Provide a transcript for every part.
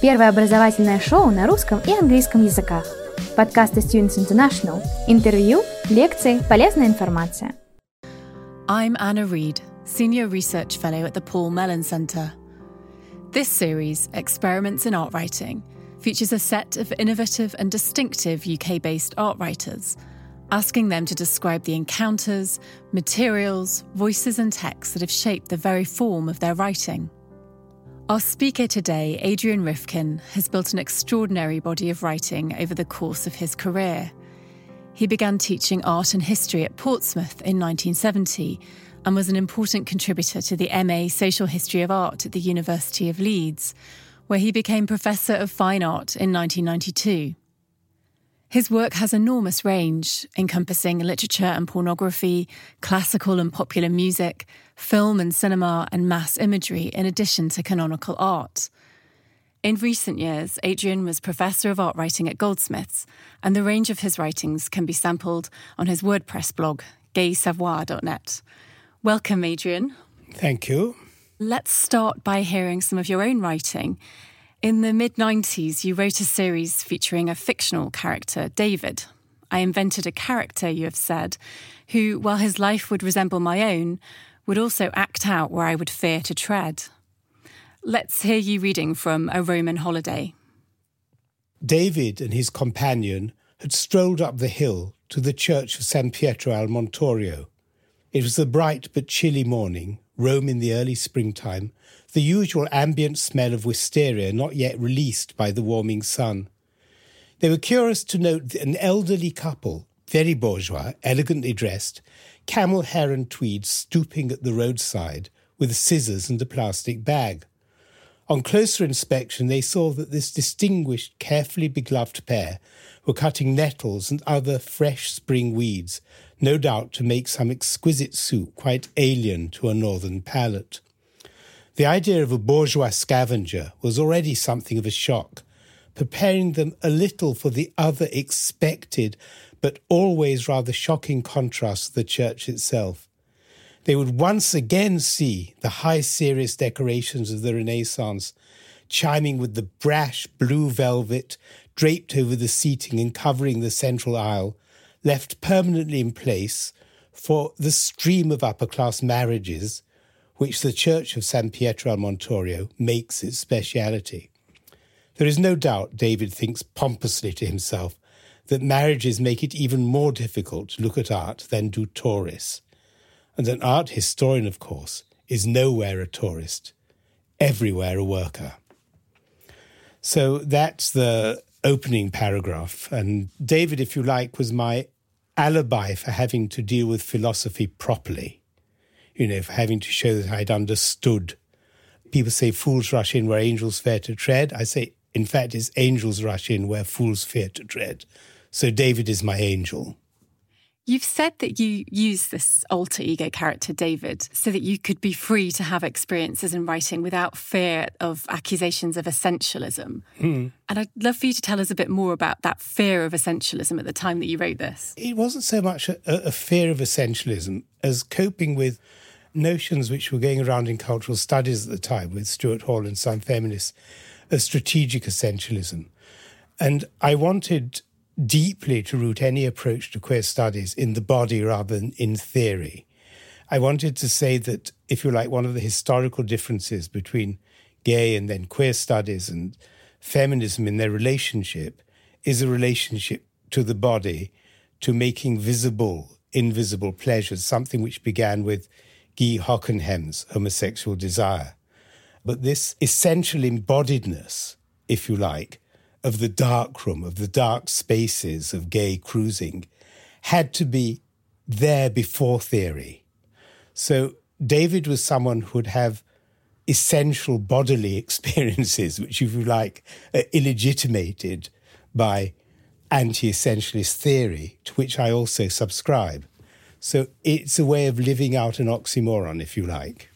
Первое образовательное шоу на русском и английском языках. Подкасты Students International. Интервью, лекции, полезная информация. I'm Anna Reid, Senior Research Fellow at the Paul Mellon Centre. This series, Experiments in Art Writing, features a set of innovative and distinctive UK based art writers, asking them to describe the encounters, materials, voices, and texts that have shaped the very form of their writing. Our speaker today, Adrian Rifkin, has built an extraordinary body of writing over the course of his career. He began teaching art and history at Portsmouth in 1970 and was an important contributor to the MA Social History of Art at the University of Leeds, where he became Professor of Fine Art in 1992. His work has enormous range, encompassing literature and pornography, classical and popular music, film and cinema, and mass imagery, in addition to canonical art. In recent years, Adrian was Professor of Art Writing at Goldsmiths, and the range of his writings can be sampled on his WordPress blog, gaysavoir.net. Welcome, Adrian. Thank you. Let's start by hearing some of your own writing. In the mid 90s, you wrote a series featuring a fictional character, David. I invented a character, you have said, who, while his life would resemble my own, would also act out where I would fear to tread. Let's hear you reading from A Roman Holiday. David and his companion had strolled up the hill to the church of San Pietro al Montorio. It was a bright but chilly morning, Rome in the early springtime, the usual ambient smell of wisteria not yet released by the warming sun. They were curious to note an elderly couple, very bourgeois, elegantly dressed, camel hair and tweed, stooping at the roadside with scissors and a plastic bag. On closer inspection, they saw that this distinguished, carefully begloved pair were cutting nettles and other fresh spring weeds, no doubt to make some exquisite soup quite alien to a northern palate. The idea of a bourgeois scavenger was already something of a shock, preparing them a little for the other expected but always rather shocking contrast to the church itself. They would once again see the high serious decorations of the Renaissance chiming with the brash blue velvet draped over the seating and covering the central aisle, left permanently in place for the stream of upper class marriages which the Church of San Pietro al Montorio makes its speciality. There is no doubt David thinks pompously to himself that marriages make it even more difficult to look at art than do tourists. And an art historian, of course, is nowhere a tourist, everywhere a worker. So that's the opening paragraph. And David, if you like, was my alibi for having to deal with philosophy properly you know, for having to show that I'd understood. People say fools rush in where angels fear to tread. I say, in fact, it's angels rush in where fools fear to tread. So David is my angel. You've said that you use this alter ego character, David, so that you could be free to have experiences in writing without fear of accusations of essentialism. Mm. And I'd love for you to tell us a bit more about that fear of essentialism at the time that you wrote this. It wasn't so much a, a fear of essentialism as coping with notions which were going around in cultural studies at the time with Stuart Hall and some feminists, a strategic essentialism. And I wanted deeply to root any approach to queer studies in the body rather than in theory. I wanted to say that, if you like, one of the historical differences between gay and then queer studies and feminism in their relationship is a relationship to the body, to making visible invisible pleasures, something which began with Guy Hocquenghem's homosexual desire. But this essential embodiedness, if you like, of the dark room, of the dark spaces of gay cruising, had to be there before theory. So David was someone who would have essential bodily experiences, which, if you like, are illegitimated by anti essentialist theory, to which I also subscribe. So it's a way of living out an oxymoron, if you like.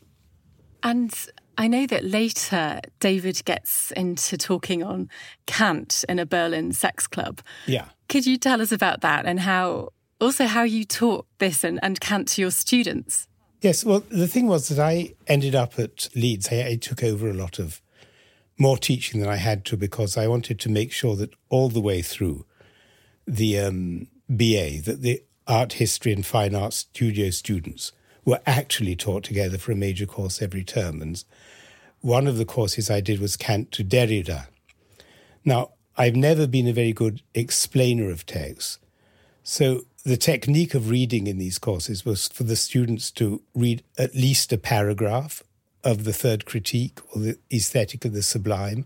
And I know that later David gets into talking on Kant in a Berlin sex club. Yeah. Could you tell us about that and how also how you taught this and, and Kant to your students? Yes, well, the thing was that I ended up at Leeds. I, I took over a lot of more teaching than I had to because I wanted to make sure that all the way through the um, BA, that the art history and fine arts studio students were actually taught together for a major course every term. And one of the courses I did was Kant to Derrida. Now, I've never been a very good explainer of texts. So the technique of reading in these courses was for the students to read at least a paragraph of the third critique or the aesthetic of the sublime,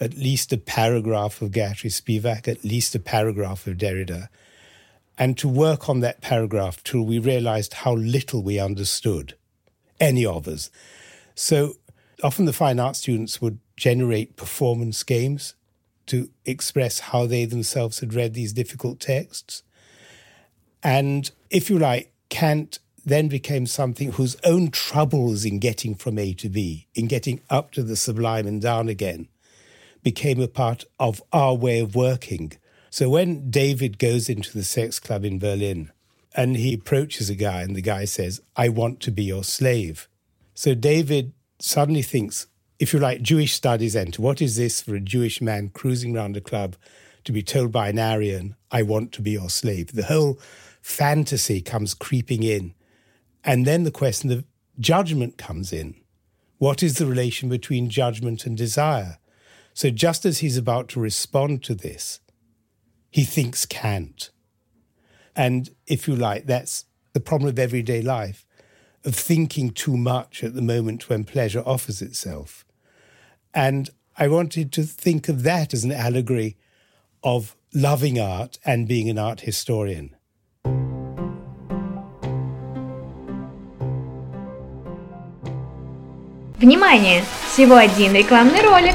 at least a paragraph of Gayatri Spivak, at least a paragraph of Derrida, and to work on that paragraph till we realized how little we understood, any of us. So often the fine art students would generate performance games to express how they themselves had read these difficult texts. And if you like, Kant then became something whose own troubles in getting from A to B, in getting up to the sublime and down again, became a part of our way of working. So when David goes into the sex club in Berlin and he approaches a guy and the guy says, I want to be your slave. So David suddenly thinks, if you like, Jewish studies enter. What is this for a Jewish man cruising around a club to be told by an Aryan, I want to be your slave? The whole fantasy comes creeping in. And then the question of judgment comes in. What is the relation between judgment and desire? So, just as he's about to respond to this, he thinks Kant, And if you like, that's the problem of everyday life, of thinking too much at the moment when pleasure offers itself. And I wanted to think of that as an allegory of loving art and being an art historian. Внимание! Всего один рекламный ролик.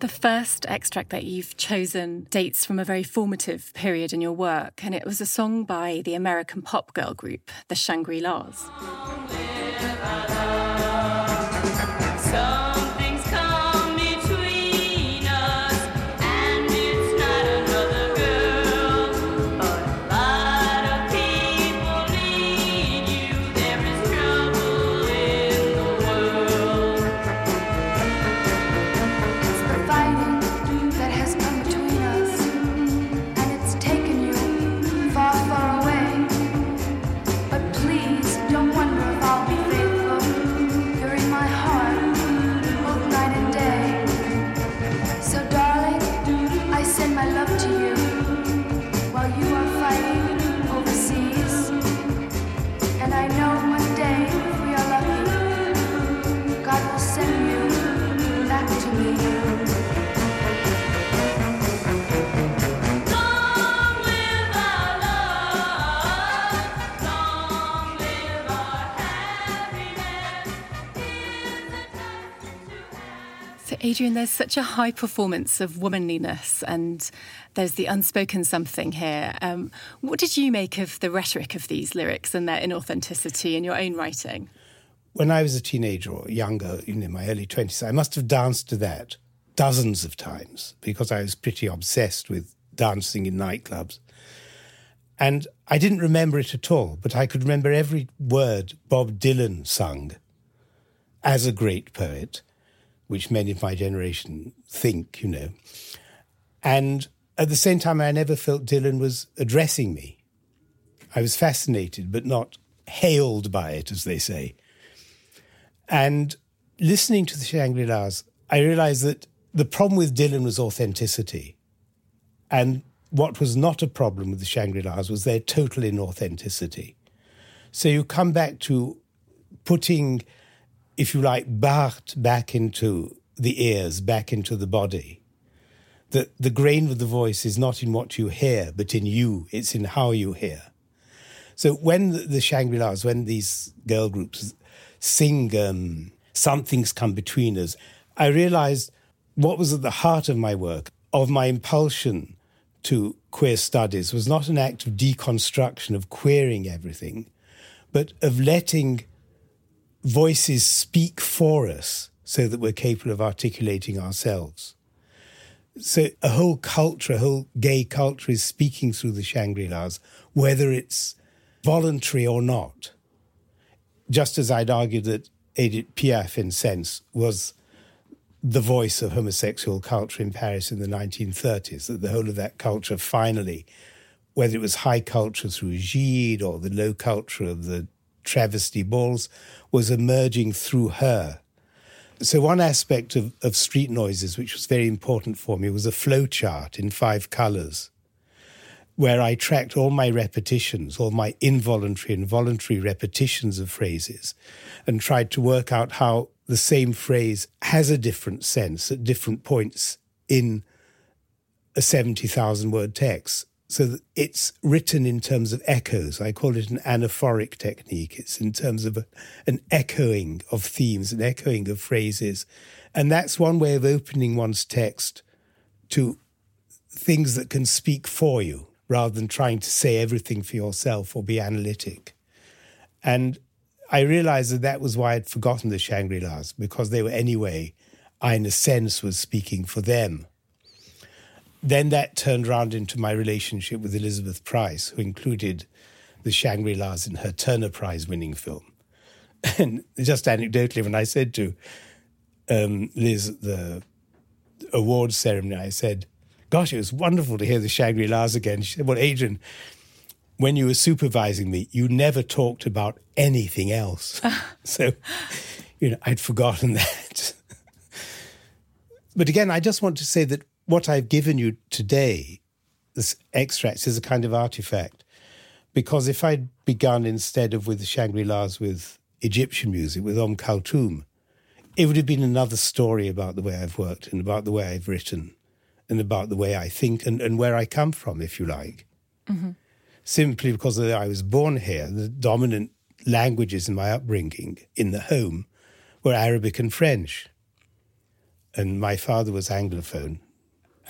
The first extract that you've chosen dates from a very formative period in your work, and it was a song by the American pop girl group, the Shangri La's. Adrian, there's such a high performance of womanliness, and there's the unspoken something here. Um, what did you make of the rhetoric of these lyrics and their inauthenticity in your own writing? When I was a teenager or younger, in my early 20s, I must have danced to that dozens of times because I was pretty obsessed with dancing in nightclubs. And I didn't remember it at all, but I could remember every word Bob Dylan sung as a great poet which many of my generation think, you know. And at the same time, I never felt Dylan was addressing me. I was fascinated, but not hailed by it, as they say. And listening to the Shangri La's, I realized that the problem with Dylan was authenticity. And what was not a problem with the Shangri La's was their total inauthenticity. So you come back to putting if you like, Barthes back into the ears, back into the body. That the grain of the voice is not in what you hear, but in you, it's in how you hear. So when the, the Shangri La's, when these girl groups sing um, Something's Come Between Us, I realized what was at the heart of my work, of my impulsion to queer studies was not an act of deconstruction, of queering everything, but of letting voices speak for us so that we're capable of articulating ourselves. So a whole culture, a whole gay culture is speaking through the Shangri La's, whether it's voluntary or not. Just as I'd argued that Edith Piaf, in sense, was the voice of homosexual culture in Paris in the 1930s, that the whole of that culture finally, whether it was high culture through Gide or the low culture of the travesty balls, was emerging through her. So, one aspect of, of street noises, which was very important for me, was a flow chart in five colors, where I tracked all my repetitions, all my involuntary and voluntary repetitions of phrases, and tried to work out how the same phrase has a different sense at different points in a 70,000 word text. So it's written in terms of echoes. I call it an anaphoric technique. It's in terms of a, an echoing of themes, an echoing of phrases. And that's one way of opening one's text to things that can speak for you rather than trying to say everything for yourself or be analytic. And I realized that that was why I'd forgotten the Shangri La's, because they were anyway, I, in a sense, was speaking for them. Then that turned around into my relationship with Elizabeth Price, who included the Shangri La's in her Turner Prize winning film. And just anecdotally, when I said to um, Liz the awards ceremony, I said, Gosh, it was wonderful to hear the Shangri La's again. She said, Well, Adrian, when you were supervising me, you never talked about anything else. so, you know, I'd forgotten that. but again, I just want to say that what I've given you today, this extracts, is a kind of artifact. Because if I'd begun instead of with the Shangri La's with Egyptian music, with Om Kulthum, it would have been another story about the way I've worked and about the way I've written and about the way I think and, and where I come from, if you like. Mm-hmm simply because I was born here. The dominant languages in my upbringing in the home were Arabic and French. And my father was Anglophone.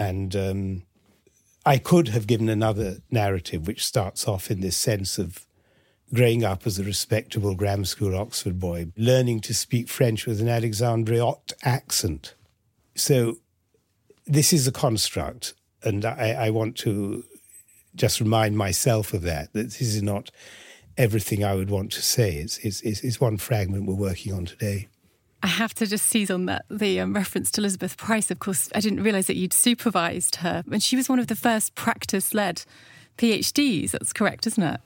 And um, I could have given another narrative which starts off in this sense of growing up as a respectable grammar school Oxford boy, learning to speak French with an Alexandriote accent. So this is a construct, and I, I want to just remind myself of that, that this is not everything I would want to say. It's, it's, it's one fragment we're working on today. I have to just seize on that the um, reference to Elizabeth Price. Of course, I didn't realise that you'd supervised her, and she was one of the first practice-led PhDs. That's correct, isn't it?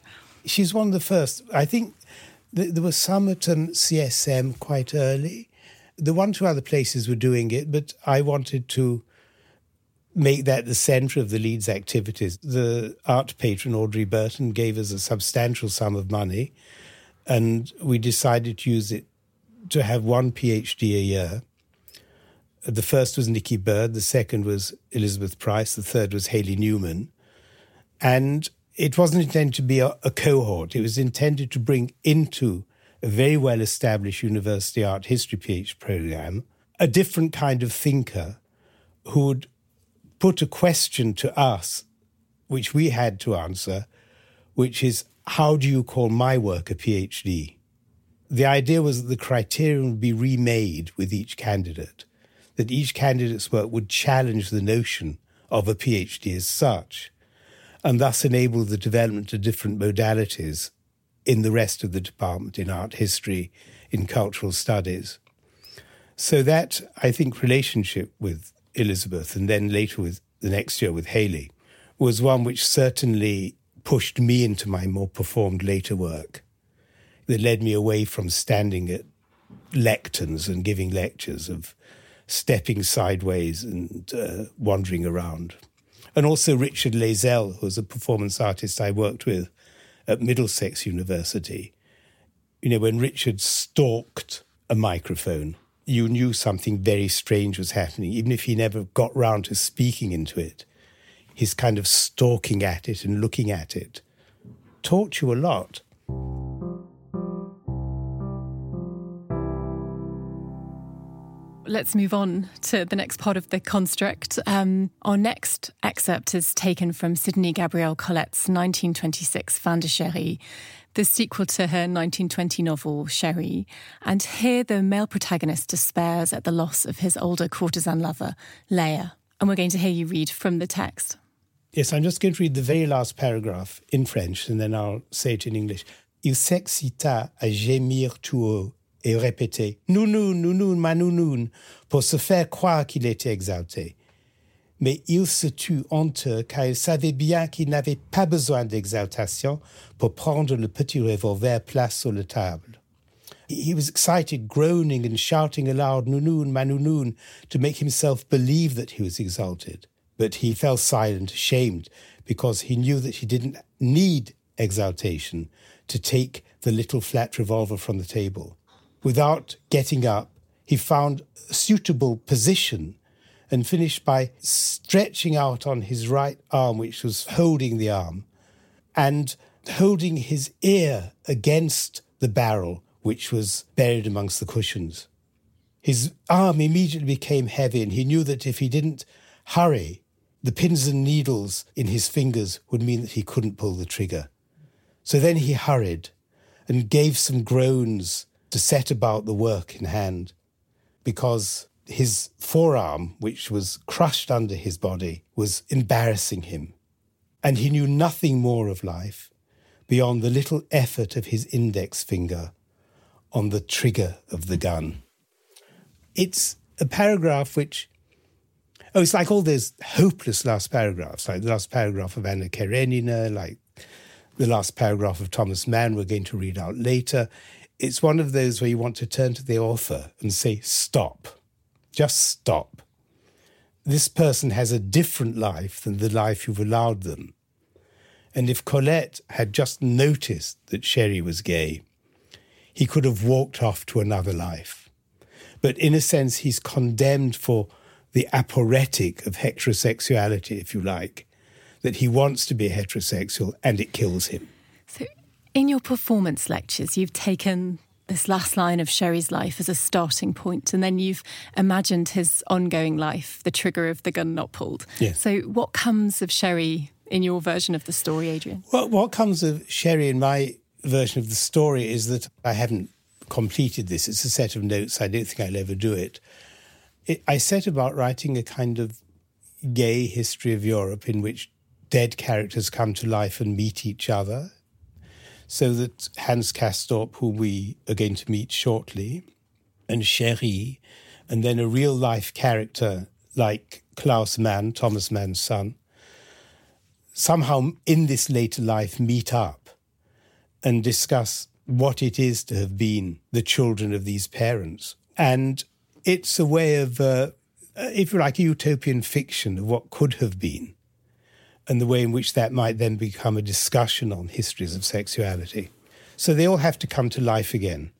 She's one of the first. I think th- there was some at um, CSM quite early. The one two other places were doing it, but I wanted to make that the centre of the Leeds activities. The art patron, Audrey Burton, gave us a substantial sum of money, and we decided to use it to have one PhD a year. The first was Nicky Bird, the second was Elizabeth Price, the third was Hayley Newman. And it wasn't intended to be a, a cohort, it was intended to bring into a very well established university art history PhD program a different kind of thinker who would put a question to us, which we had to answer, which is how do you call my work a PhD? The idea was that the criterion would be remade with each candidate, that each candidate's work would challenge the notion of a PhD as such, and thus enable the development of different modalities in the rest of the department, in art history, in cultural studies. So that, I think, relationship with Elizabeth and then later with the next year with Hayley was one which certainly pushed me into my more performed later work that led me away from standing at lecterns and giving lectures of stepping sideways and uh, wandering around. And also Richard Layzell, who was a performance artist I worked with at Middlesex University. You know, when Richard stalked a microphone you knew something very strange was happening, even if he never got round to speaking into it. His kind of stalking at it and looking at it taught you a lot. Let's move on to the next part of the construct. Um, our next excerpt is taken from Sidonie Gabrielle Colette's 1926 Fin de Chéri, the sequel to her 1920 novel Chéri. And here the male protagonist despairs at the loss of his older courtesan lover, Léa. And we're going to hear you read from the text. Yes, I'm just going to read the very last paragraph in French and then I'll say it in English. Il s'excita à gémir tout haut et répéter Nounoun, nounoun, ma pour se faire croire qu'il était exalté. Mais il se tut honteux car il savait bien qu'il n'avait pas besoin d'exaltation pour prendre le petit revolver place sur la table. He was excited, groaning and shouting aloud, Nounoun, ma to make himself believe that he was exalted. But he fell silent, ashamed, because he knew that he didn't need exaltation to take the little flat revolver from the table without getting up, he found a suitable position and finished by stretching out on his right arm, which was holding the arm, and holding his ear against the barrel, which was buried amongst the cushions. His arm immediately became heavy, and he knew that if he didn't hurry, the pins and needles in his fingers would mean that he couldn't pull the trigger. So then he hurried and gave some groans to set about the work in hand because his forearm, which was crushed under his body, was embarrassing him. And he knew nothing more of life beyond the little effort of his index finger on the trigger of the gun. It's a paragraph which, oh, it's like all those hopeless last paragraphs, like the last paragraph of Anna Karenina, like the last paragraph of Thomas Mann we're going to read out later it's one of those where you want to turn to the author and say, stop, just stop. This person has a different life than the life you've allowed them. And if Colette had just noticed that Chéri was gay, he could have walked off to another life. But in a sense, he's condemned for the aporetic of heterosexuality, if you like, that he wants to be heterosexual and it kills him. In your performance lectures, you've taken this last line of Chéri's life as a starting point, and then you've imagined his ongoing life, the trigger of the gun not pulled. Yes. So, what comes of Chéri in your version of the story, Adrian? Well, what comes of Sherry in my version of the story is that I haven't completed this. It's a set of notes. I don't think I'll ever do it. it I set about writing a kind of gay history of Europe in which dead characters come to life and meet each other so that Hans Castorp, who we are going to meet shortly, and Chéri, and then a real life character like Klaus Mann, Thomas Mann's son, somehow in this later life meet up and discuss what it is to have been the children of these parents. And it's a way of, uh, if you like, a utopian fiction of what could have been and the way in which that might then become a discussion on histories of sexuality. So they all have to come to life again,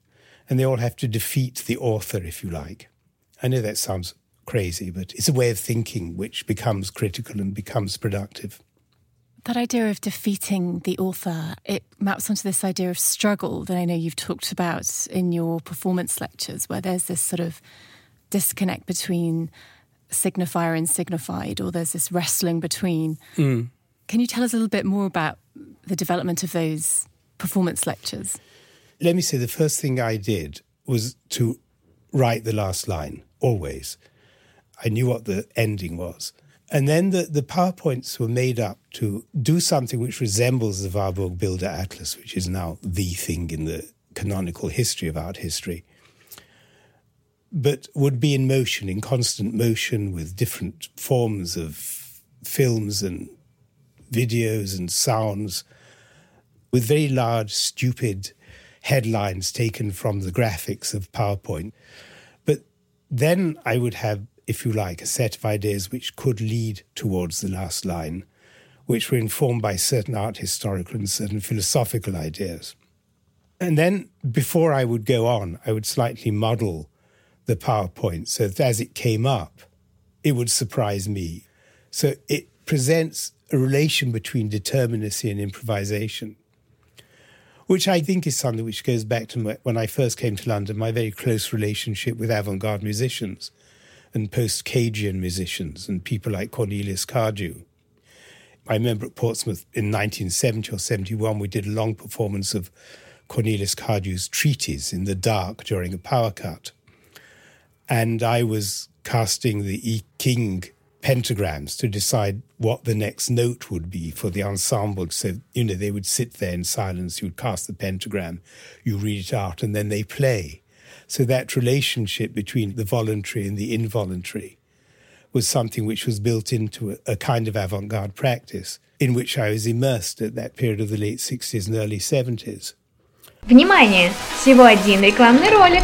and they all have to defeat the author, if you like. I know that sounds crazy, but it's a way of thinking which becomes critical and becomes productive. That idea of defeating the author, it maps onto this idea of struggle that I know you've talked about in your performance lectures, where there's this sort of disconnect between signifier and signified, or there's this wrestling between. Mm. Can you tell us a little bit more about the development of those performance lectures? Let me say the first thing I did was to write the last line, always. I knew what the ending was. And then the, the PowerPoints were made up to do something which resembles the Warburg Bilderatlas, which is now the thing in the canonical history of art history but would be in motion, in constant motion, with different forms of films and videos and sounds, with very large, stupid headlines taken from the graphics of PowerPoint. But then I would have, if you like, a set of ideas which could lead towards the last line, which were informed by certain art historical and certain philosophical ideas. And then before I would go on, I would slightly model the PowerPoint so that as it came up, it would surprise me. So it presents a relation between determinacy and improvisation, which I think is something which goes back to when I first came to London, my very close relationship with avant garde musicians. and post Cagean musicians and people like Cornelius Cardew. I remember at Portsmouth in 1970 or 71, we did a long performance of Cornelius Cardew's treatise in the dark during a power cut And I was casting the E. King pentagrams to decide what the next note would be for the ensemble. So, you know, they would sit there in silence, you would cast the pentagram, you read it out, and then they play. So that relationship between the voluntary and the involuntary was something which was built into a, a kind of avant garde practice in which I was immersed at that period of the late 60s and early 70s. Внимание! Всего один рекламный ролик.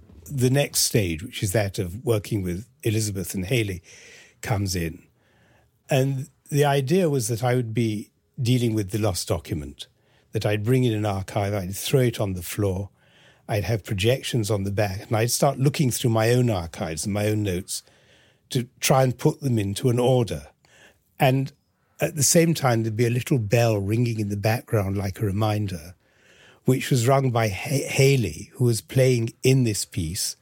the next stage, which is that of working with Elizabeth and Hayley, comes in. And the idea was that I would be dealing with the lost document, that I'd bring in an archive, I'd throw it on the floor, I'd have projections on the back, and I'd start looking through my own archives and my own notes to try and put them into an order. And at the same time, there'd be a little bell ringing in the background like a reminder which was rung by Hayley, who was playing in this piece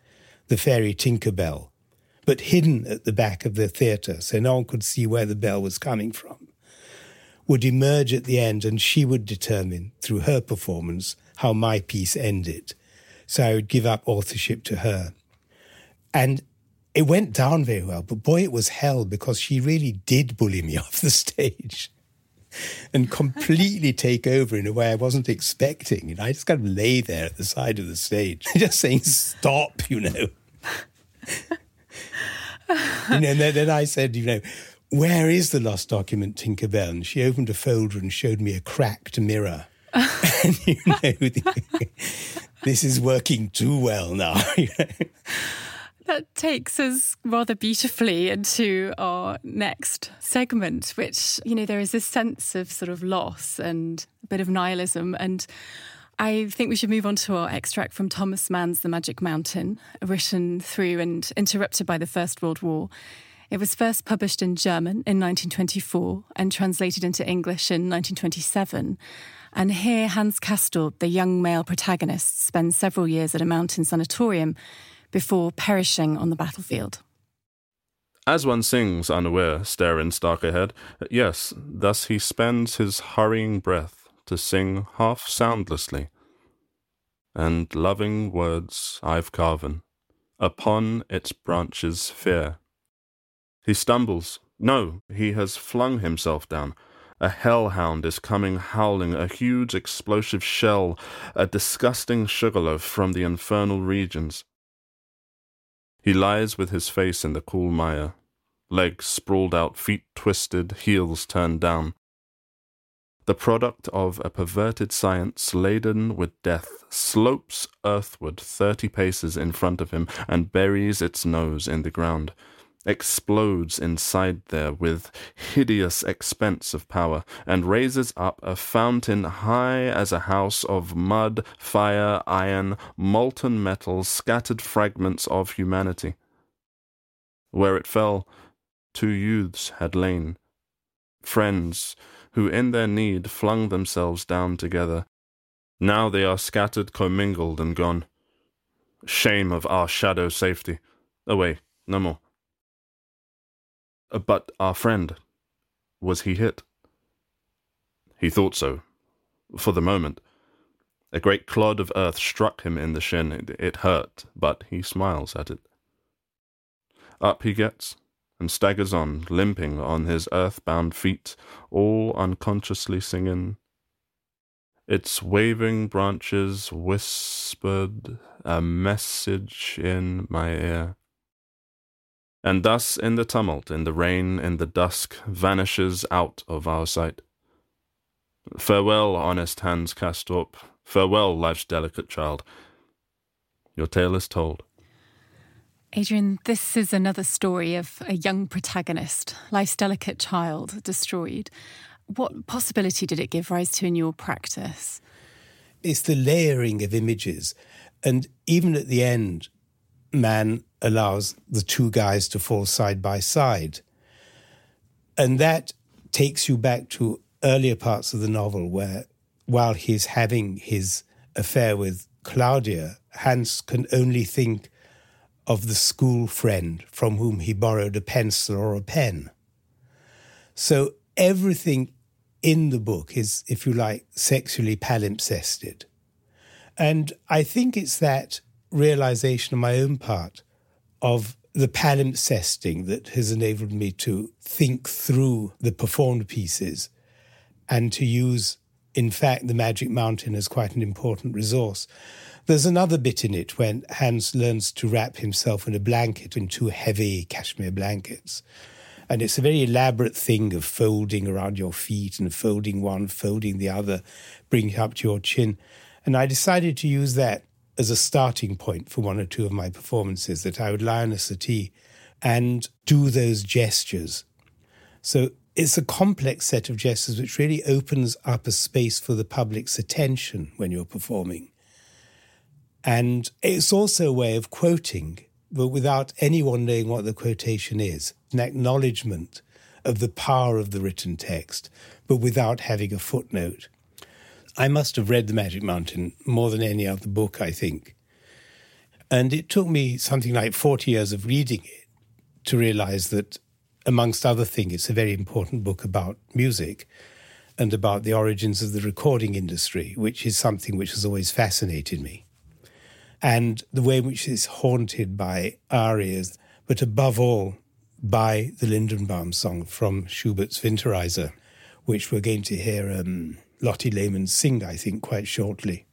the fairy Tinkerbell, but hidden at the back of the theatre so no one could see where the bell was coming from, would emerge at the end and she would determine through her performance how my piece ended. So I would give up authorship to her. And it went down very well, but boy, it was hell because she really did bully me off the stage and completely take over in a way I wasn't expecting. You know, I just kind of lay there at the side of the stage, just saying, stop, you know. you know, and then, then I said, you know, where is the lost document, Tinkerbell? And she opened a folder and showed me a cracked mirror. and you know, this is working too well now. That takes us rather beautifully into our next segment, which, you know, there is this sense of sort of loss and a bit of nihilism. And I think we should move on to our extract from Thomas Mann's The Magic Mountain, written through and interrupted by the First World War. It was first published in German in 1924 and translated into English in 1927. And here, Hans Castorp, the young male protagonist, spends several years at a mountain sanatorium before perishing on the battlefield. As one sings, unaware, staring stark ahead, yes, thus he spends his hurrying breath to sing half soundlessly. And loving words I've carven upon its branches fair. He stumbles. No, he has flung himself down. A hellhound is coming howling, a huge explosive shell, a disgusting sugarloaf from the infernal regions. He lies with his face in the cool mire, legs sprawled out, feet twisted, heels turned down. The product of a perverted science laden with death slopes earthward thirty paces in front of him and buries its nose in the ground explodes inside there with hideous expense of power, and raises up a fountain high as a house of mud, fire, iron, molten metal, scattered fragments of humanity. Where it fell, two youths had lain, friends who in their need flung themselves down together. Now they are scattered, commingled, and gone. Shame of our shadow safety. Away, no more. Uh, but our friend, was he hit? He thought so, for the moment. A great clod of earth struck him in the shin. It hurt, but he smiles at it. Up he gets, and staggers on, limping on his earth-bound feet, all unconsciously singing. Its waving branches whispered a message in my ear. And thus, in the tumult, in the rain, in the dusk, vanishes out of our sight. Farewell, honest hands cast up, Farewell, life's delicate child. Your tale is told. Adrian, this is another story of a young protagonist, life's delicate child destroyed. What possibility did it give rise to in your practice? It's the layering of images. And even at the end, Mann allows the two guys to fall side by side. And that takes you back to earlier parts of the novel where, while he's having his affair with Claudia, Hans can only think of the school friend from whom he borrowed a pencil or a pen. So everything in the book is, if you like, sexually palimpsested. And I think it's that realization on my own part of the palimpsesting that has enabled me to think through the performed pieces and to use, in fact, the Magic Mountain as quite an important resource. There's another bit in it when Hans learns to wrap himself in a blanket, in two heavy cashmere blankets. And it's a very elaborate thing of folding around your feet and folding one, folding the other, bringing it up to your chin. And I decided to use that as a starting point for one or two of my performances, that I would lie on a settee and do those gestures. So it's a complex set of gestures which really opens up a space for the public's attention when you're performing. And it's also a way of quoting, but without anyone knowing what the quotation is, an acknowledgement of the power of the written text, but without having a footnote. I must have read The Magic Mountain more than any other book, I think. And it took me something like 40 years of reading it to realize that, amongst other things, it's a very important book about music and about the origins of the recording industry, which is something which has always fascinated me and the way in which it's haunted by arias, but above all by the Lindenbaum song from Schubert's Winterreise, which we're going to hear um, Lotte Lehmann sing, I think, quite shortly.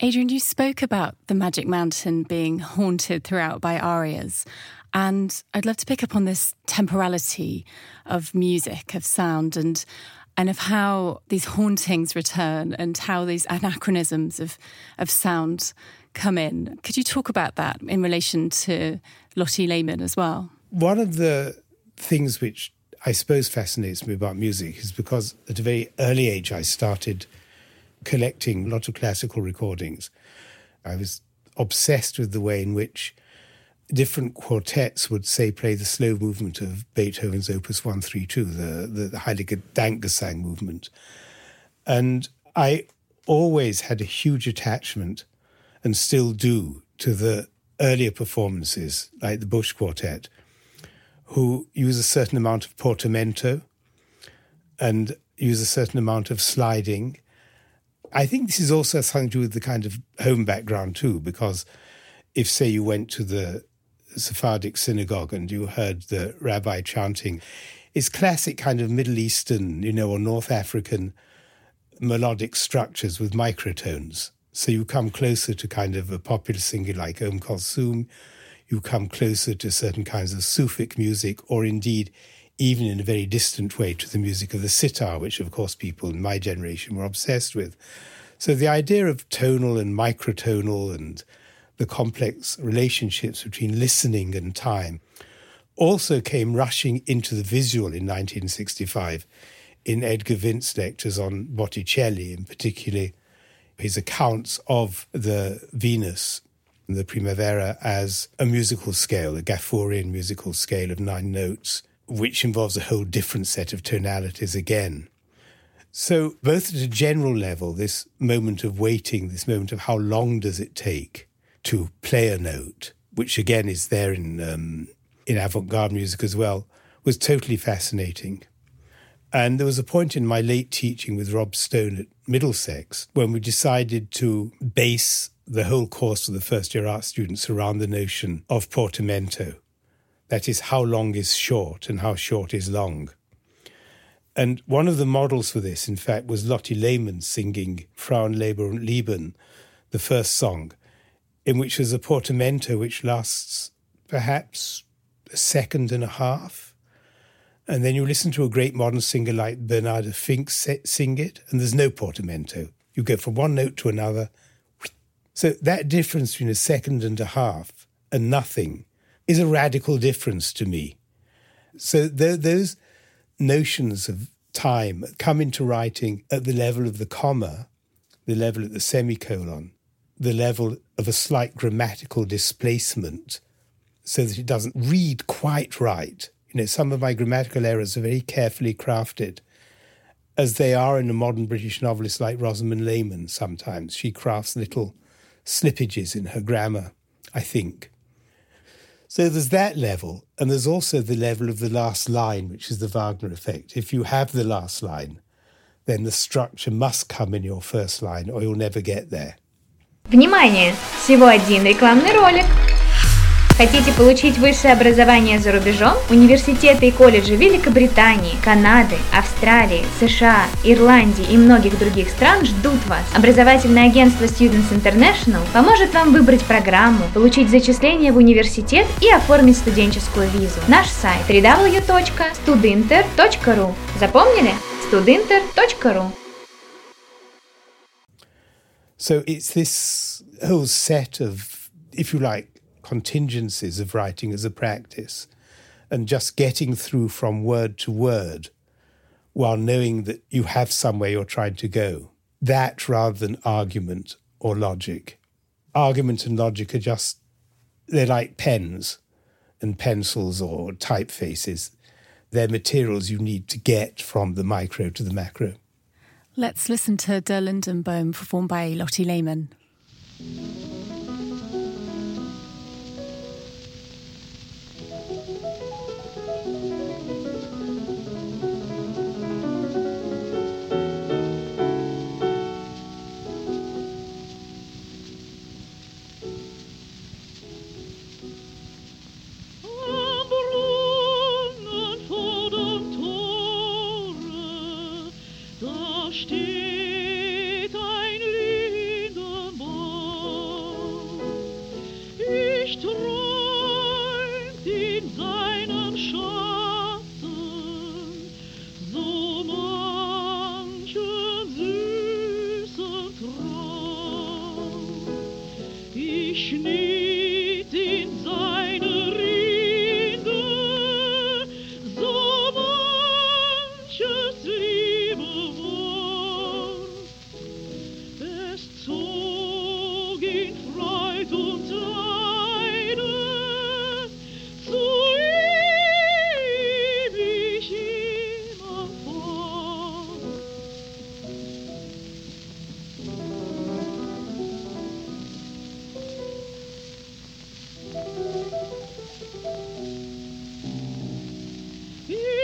Adrian, you spoke about the Magic Mountain being haunted throughout by arias. And I'd love to pick up on this temporality of music, of sound, and and of how these hauntings return and how these anachronisms of, of sound come in. Could you talk about that in relation to Lotte Lehmann as well? One of the things which I suppose fascinates me about music is because at a very early age I started collecting a lot of classical recordings. I was obsessed with the way in which different quartets would say play the slow movement of Beethoven's Opus 132, the, the, the Heilige Dankgesang movement. And I always had a huge attachment and still do to the earlier performances, like the Bush Quartet, who use a certain amount of portamento and use a certain amount of sliding. I think this is also something to do with the kind of home background too, because if, say, you went to the Sephardic synagogue and you heard the rabbi chanting, it's classic kind of Middle Eastern, you know, or North African melodic structures with microtones. So you come closer to kind of a popular singer like Om Kulthum. You come closer to certain kinds of Sufic music, or indeed, even in a very distant way, to the music of the sitar, which of course people in my generation were obsessed with. So the idea of tonal and microtonal and the complex relationships between listening and time also came rushing into the visual in 1965 in Edgar Wind's lectures on Botticelli, and particularly his accounts of the Venus, the Primavera, as a musical scale, a Gafforian musical scale of nine notes, which involves a whole different set of tonalities again. So, both at a general level, this moment of waiting, this moment of how long does it take to play a note, which again is there in um, in avant-garde music as well, was totally fascinating. And there was a point in my late teaching with Rob Stone at Middlesex when we decided to base the whole course of the first year art students around the notion of portamento. That is, how long is short and how short is long. And one of the models for this, in fact, was Lotte Lehmann singing Frauenliebe und Leben, the first song, in which there's a portamento which lasts perhaps a second and a half and then you listen to a great modern singer like Bernarda Fink sing it, and there's no portamento. You go from one note to another. So that difference between a second and a half and nothing is a radical difference to me. So th- those notions of time come into writing at the level of the comma, the level of the semicolon, the level of a slight grammatical displacement so that it doesn't read quite right. You know, some of my grammatical errors are very carefully crafted, as they are in a modern British novelist like Rosamond Lehmann sometimes. She crafts little slippages in her grammar, I think. So there's that level, and there's also the level of the last line, which is the Wagner effect. If you have the last line, then the structure must come in your first line, or you'll never get there. Внимание! Всего один рекламный ролик. Хотите получить высшее образование за рубежом? Университеты и колледжи Великобритании, Канады, Австралии, США, Ирландии и многих других стран ждут вас. Образовательное агентство Students International поможет вам выбрать программу, получить зачисление в университет и оформить студенческую визу. Наш сайт www.studinter.ru Запомнили? studinter.ru So it's this whole set of, if you like, contingencies of writing as a practice and just getting through from word to word while knowing that you have somewhere you're trying to go. That rather than argument or logic. Argument and logic are just, they're like pens and pencils or typefaces. They're materials you need to get from the micro to the macro. Let's listen to Der Lindenbaum performed by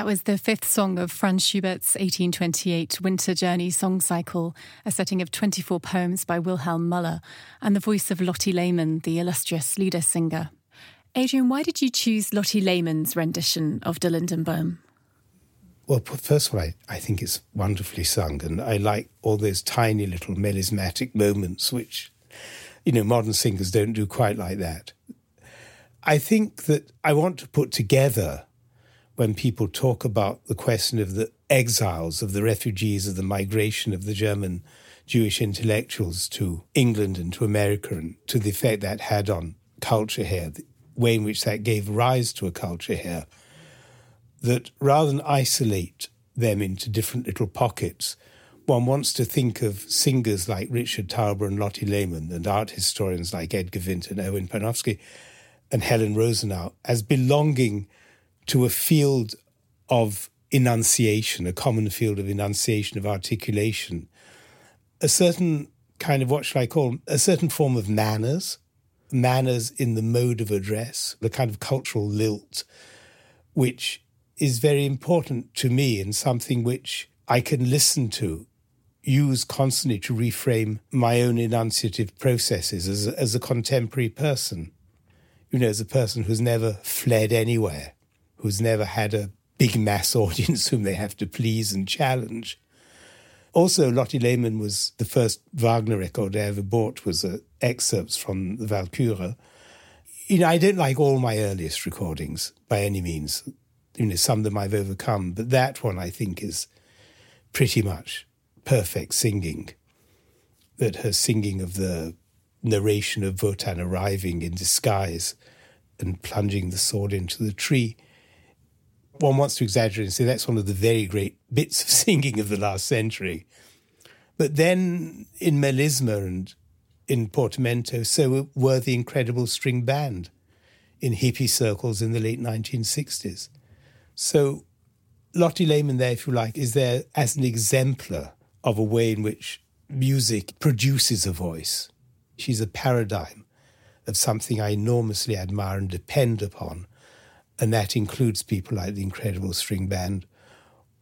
That was the fifth song of Franz Schubert's 1828 Winter Journey song cycle, a setting of 24 poems by Wilhelm Müller, and the voice of Lotte Lehmann, the illustrious Lieder singer. Adrian, why did you choose Lotte Lehmann's rendition of Der Lindenbaum? Well, first of all, I, I think it's wonderfully sung, and I like all those tiny little melismatic moments, which, you know, modern singers don't do quite like that. I think that I want to put together when people talk about the question of the exiles, of the refugees, of the migration of the German Jewish intellectuals to England and to America, and to the effect that had on culture here, the way in which that gave rise to a culture here, that rather than isolate them into different little pockets, one wants to think of singers like Richard Tauber and Lotte Lehmann and art historians like Edgar Wind and Erwin Panofsky and Helen Rosenau as belonging to a field of enunciation, a common field of enunciation, of articulation, a certain kind of what shall I call a certain form of manners, manners in the mode of address, the kind of cultural lilt, which is very important to me and something which I can listen to, use constantly to reframe my own enunciative processes as as a contemporary person. You know, as a person who's never fled anywhere, who's never had a big mass audience whom they have to please and challenge. Also, Lotte Lehmann was the first Wagner record I ever bought was uh, excerpts from the Walküre. You know, I don't like all my earliest recordings by any means. You know, some of them I've overcome, but that one I think is pretty much perfect singing. That her singing of the narration of Wotan arriving in disguise and plunging the sword into the tree one wants to exaggerate and say that's one of the very great bits of singing of the last century. But then in Melisma and in Portamento, so were the incredible string band in hippie circles in the late 1960s. So Lotte Lehmann, there, if you like, is there as an exemplar of a way in which music produces a voice. She's a paradigm of something I enormously admire and depend upon and that includes people like the Incredible String Band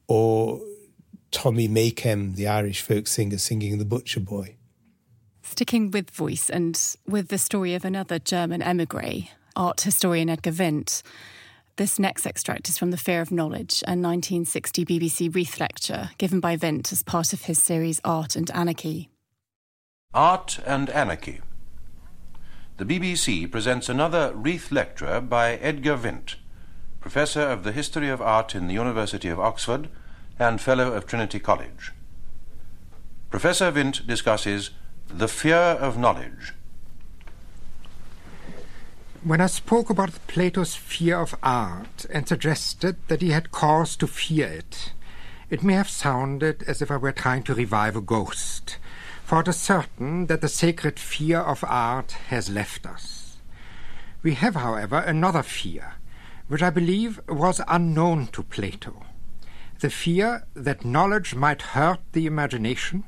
or Tommy Makem, the Irish folk singer, singing The Butcher Boy. Sticking with voice and with the story of another German emigre, art historian Edgar Wind, this next extract is from The Fear of Knowledge, a 1960 BBC Reith lecture given by Wind as part of his series Art and Anarchy. Art and Anarchy. The BBC presents another Reith lecture by Edgar Wind Professor of the History of Art in the University of Oxford and Fellow of Trinity College. Professor Wind discusses the fear of knowledge. When I spoke about Plato's fear of art and suggested that he had cause to fear it, it may have sounded as if I were trying to revive a ghost, for it is certain that the sacred fear of art has left us. We have, however, another fear, which I believe was unknown to Plato. The fear that knowledge might hurt the imagination,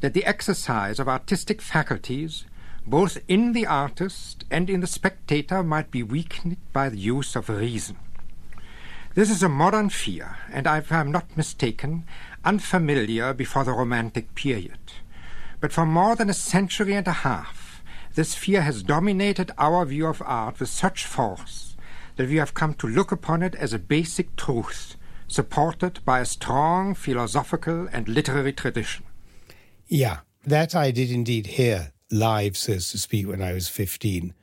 that the exercise of artistic faculties, both in the artist and in the spectator, might be weakened by the use of reason. This is a modern fear, and if I am not mistaken, unfamiliar before the Romantic period. But for more than a century and a half, this fear has dominated our view of art with such force that we have come to look upon it as a basic truth, supported by a strong philosophical and literary tradition. Yeah, that I did indeed hear live, so to speak, when I was 15.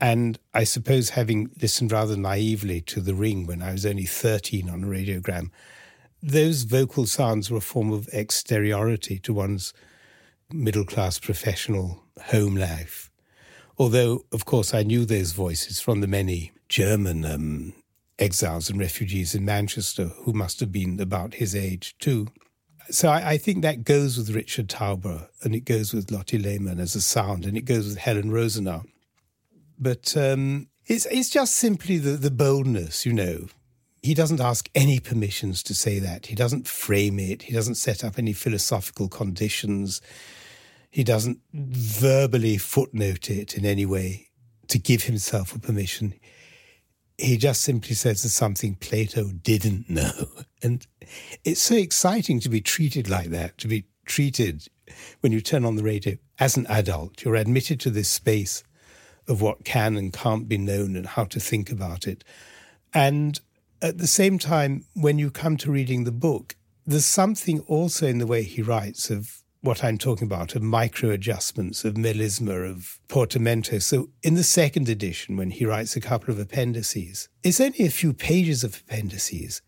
And I suppose having listened rather naively to The Ring when I was only 13 on a radiogram, those vocal sounds were a form of exteriority to one's middle class professional home life. Although, of course, I knew those voices from the many German um, exiles and refugees in Manchester who must have been about his age too. So I, I, think that goes with Richard Tauber and it goes with Lotte Lehmann as a sound and it goes with Helen Rosenau. But um, it's, it's just simply the, the boldness, you know. He doesn't ask any permissions to say that. He doesn't frame it. He doesn't set up any philosophical conditions. He doesn't verbally footnote it in any way to give himself a permission he just simply says there's something Plato didn't know. And it's so exciting to be treated like that, to be treated when you turn on the radio as an adult. You're admitted to this space of what can and can't be known and how to think about it. And at the same time, when you come to reading the book, there's something also in the way he writes of what I'm talking about of micro adjustments, of melisma, of portamento. So in the second edition, when he writes a couple of appendices, it's only a few pages of appendices,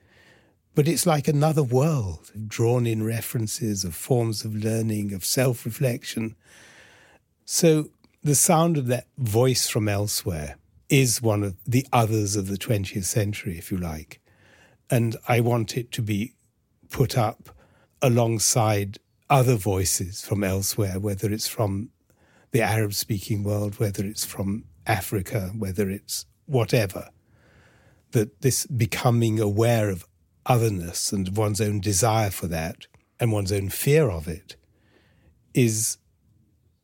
but it's like another world, drawn in references of forms of learning, of self reflection. So the sound of that voice from elsewhere is one of the others of the 20th century, if you like. And I want it to be put up alongside other voices from elsewhere, whether it's from the Arab speaking world, whether it's from Africa, whether it's whatever. That this becoming aware of otherness and one's own desire for that and one's own fear of it is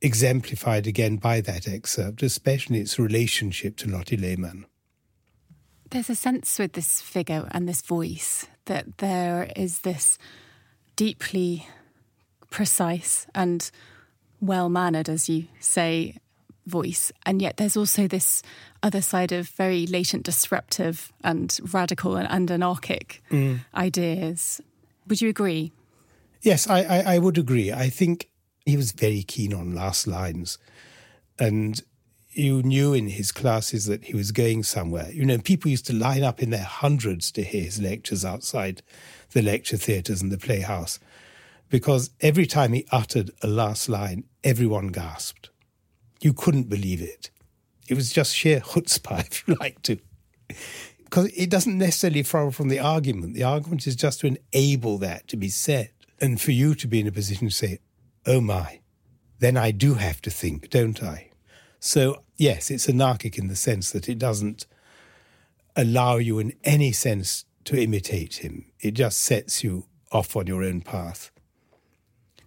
exemplified again by that excerpt, especially its relationship to Lotte Lehmann. There's a sense with this figure and this voice that there is this deeply precise and well mannered, as you say, voice. And yet there's also this other side of very latent disruptive and radical and, and anarchic mm. ideas. Would you agree? Yes, I, I, I would agree. I think he was very keen on last lines. And you knew in his classes that he was going somewhere. You know, people used to line up in their hundreds to hear his lectures outside the lecture theatres and the playhouse because every time he uttered a last line, everyone gasped. You couldn't believe it. It was just sheer chutzpah, if you like to. Because it doesn't necessarily follow from the argument. The argument is just to enable that to be said. And for you to be in a position to say, oh my, then I do have to think, don't I? So, yes, it's anarchic in the sense that it doesn't allow you in any sense to imitate him. It just sets you off on your own path.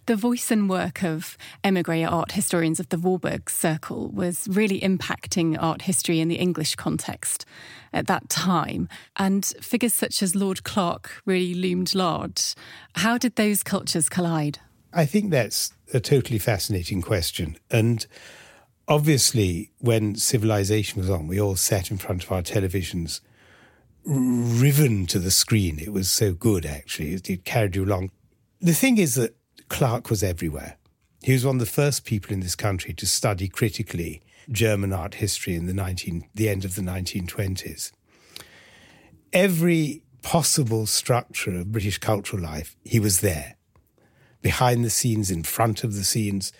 The voice and work of emigre art historians of the Warburg Circle was really impacting art history in the English context at that time. And figures such as Lord Clark really loomed large. How did those cultures collide? I think that's a totally fascinating question. And obviously, when civilization was on, we all sat in front of our televisions, riven to the screen. It was so good, actually. It carried you along. The thing is that Clark was everywhere. He was one of the first people in this country to study critically German art history in the 19, the end of the 1920s. Every possible structure of British cultural life, he was there behind the scenes, in front of the scenes,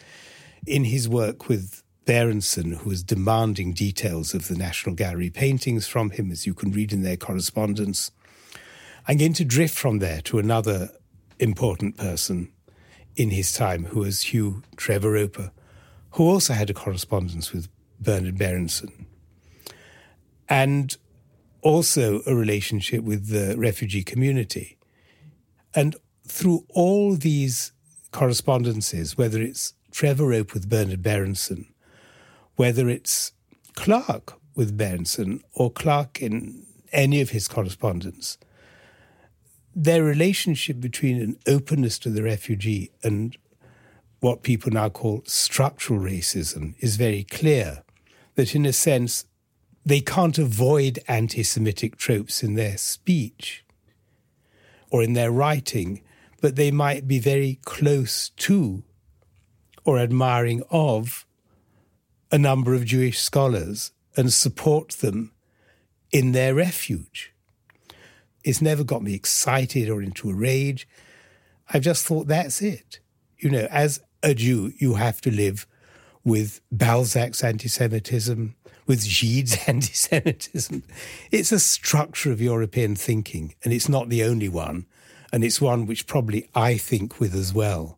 in his work with Berenson, who was demanding details of the National Gallery paintings from him, as you can read in their correspondence. I'm going to drift from there to another important person in his time, who was Hugh Trevor Roper, who also had a correspondence with Bernard Berenson, And also a relationship with the refugee community. And through all these correspondences, whether it's Trevor Rope with Bernard Berenson, whether it's Clark with Berenson or Clark in any of his correspondence, their relationship between an openness to the refugee and what people now call structural racism is very clear. That in a sense, they can't avoid anti Semitic tropes in their speech or in their writing, but they might be very close to or admiring of a number of Jewish scholars and support them in their refuge. It's never got me excited or into a rage. I've just thought that's it. You know, as a Jew, you have to live with Balzac's anti Semitism, with Gide's anti Semitism. It's a structure of European thinking, and it's not the only one and it's one which probably I think with as well.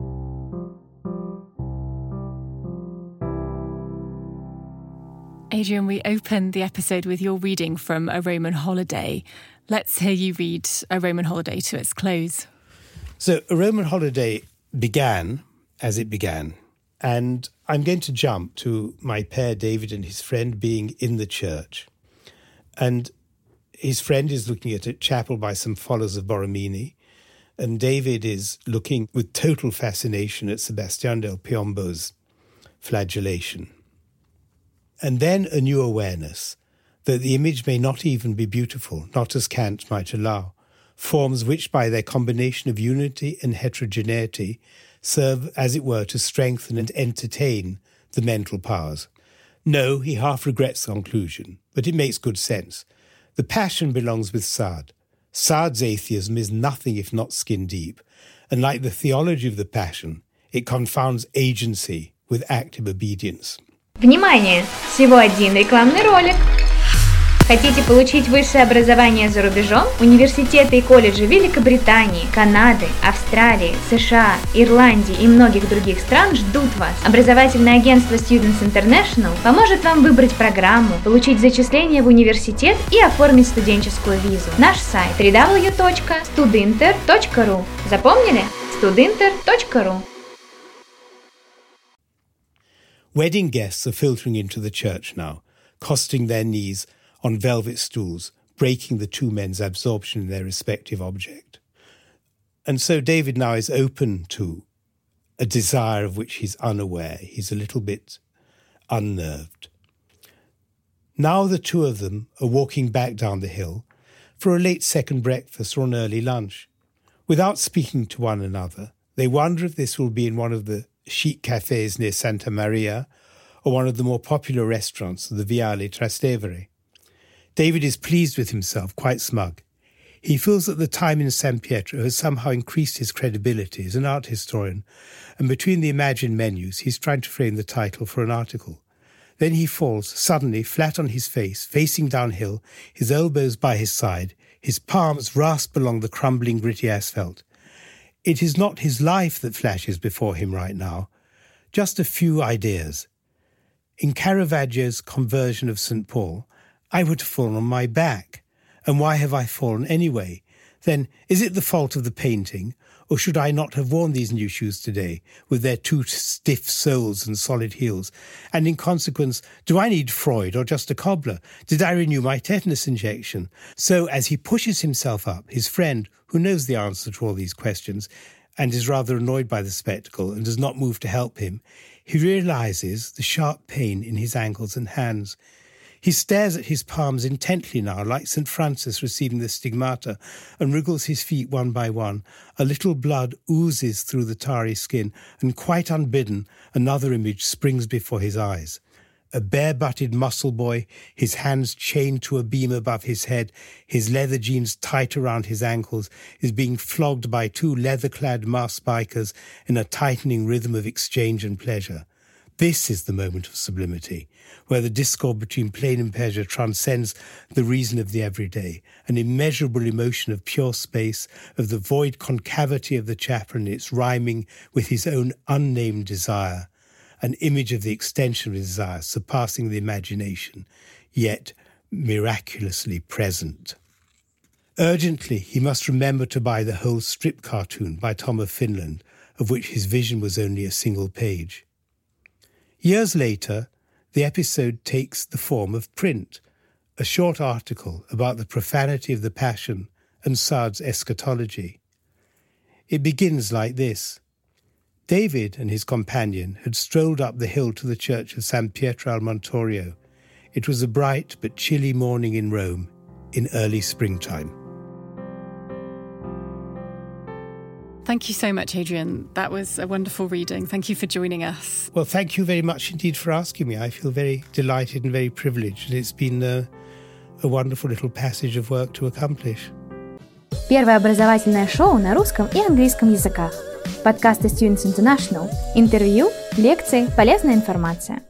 Adrian, we opened the episode with your reading from A Roman Holiday. Let's hear you read A Roman Holiday to its close. So, A Roman Holiday began as it began. And I'm going to jump to my pair, David, and his friend being in the church. And his friend is looking at a chapel by some followers of Borromini. And David is looking with total fascination at Sebastian del Piombo's flagellation. And then a new awareness that the image may not even be beautiful, not as Kant might allow, forms which, by their combination of unity and heterogeneity, serve, as it were, to strengthen and entertain the mental powers. No, he half regrets the conclusion, but it makes good sense. The passion belongs with Sade. Sade's atheism is nothing if not skin deep, and like the theology of the Passion, it confounds agency with active obedience. Внимание! Всего один рекламный ролик. Хотите получить высшее образование за рубежом? Университеты и колледжи Великобритании, Канады, Австралии, США, Ирландии и многих других стран ждут вас. Образовательное агентство Students International поможет вам выбрать программу, получить зачисление в университет и оформить студенческую визу. Наш сайт www.studinter.ru Запомнили? studinter.ru Wedding guests are filtering into the church now, costing their knees on velvet stools, breaking the two men's absorption in their respective object. And so David now is open to a desire of which he's unaware. He's a little bit unnerved. Now the two of them are walking back down the hill for a late second breakfast or an early lunch. Without speaking to one another, they wonder if this will be in one of the chic cafes near Santa Maria or one of the more popular restaurants of the Viale Trastevere. David is pleased with himself, quite smug. He feels that the time in San Pietro has somehow increased his credibility as an art historian, and between the imagined menus, he's trying to frame the title for an article. Then he falls, suddenly, flat on his face, facing downhill, his elbows by his side, his palms rasp along the crumbling, gritty asphalt. It is not his life that flashes before him right now, just a few ideas. In Caravaggio's Conversion of St. Paul, I would have fallen on my back. And why have I fallen anyway? Then, is it the fault of the painting, or should I not have worn these new shoes today, with their two stiff soles and solid heels? And in consequence, do I need Freud or just a cobbler? Did I renew my tetanus injection? So, as he pushes himself up, his friend, who knows the answer to all these questions, and is rather annoyed by the spectacle and does not move to help him, he realizes the sharp pain in his ankles and hands. He stares at his palms intently now, like St. Francis receiving the stigmata, and wriggles his feet one by one. A little blood oozes through the tarry skin, and quite unbidden, another image springs before his eyes. A bare butted muscle boy, his hands chained to a beam above his head, his leather jeans tight around his ankles, is being flogged by two leather clad masked bikers in a tightening rhythm of exchange and pleasure. This is the moment of sublimity, where the discord between pain and pleasure transcends the reason of the everyday, an immeasurable emotion of pure space, of the void concavity of the chaplain, its rhyming with his own unnamed desire, an image of the extension of desire surpassing the imagination, yet miraculously present. Urgently, he must remember to buy the whole strip cartoon by Tom of Finland, of which his vision was only a single page. Years later, the episode takes the form of print, a short article about the profanity of the Passion and Sade's eschatology. It begins like this David and his companion had strolled up the hill to the church of San Pietro al Montorio. It was a bright but chilly morning in Rome in early springtime. Thank you so much, Adrian. That was a wonderful reading. Thank you for joining us. Well, thank you very much indeed for asking me. I feel very delighted and very privileged. And it's been a, a wonderful little passage of work to accomplish. Первое образовательное шоу на русском и английском языках. Подкасты Students International. Интервью, лекции, полезная информация –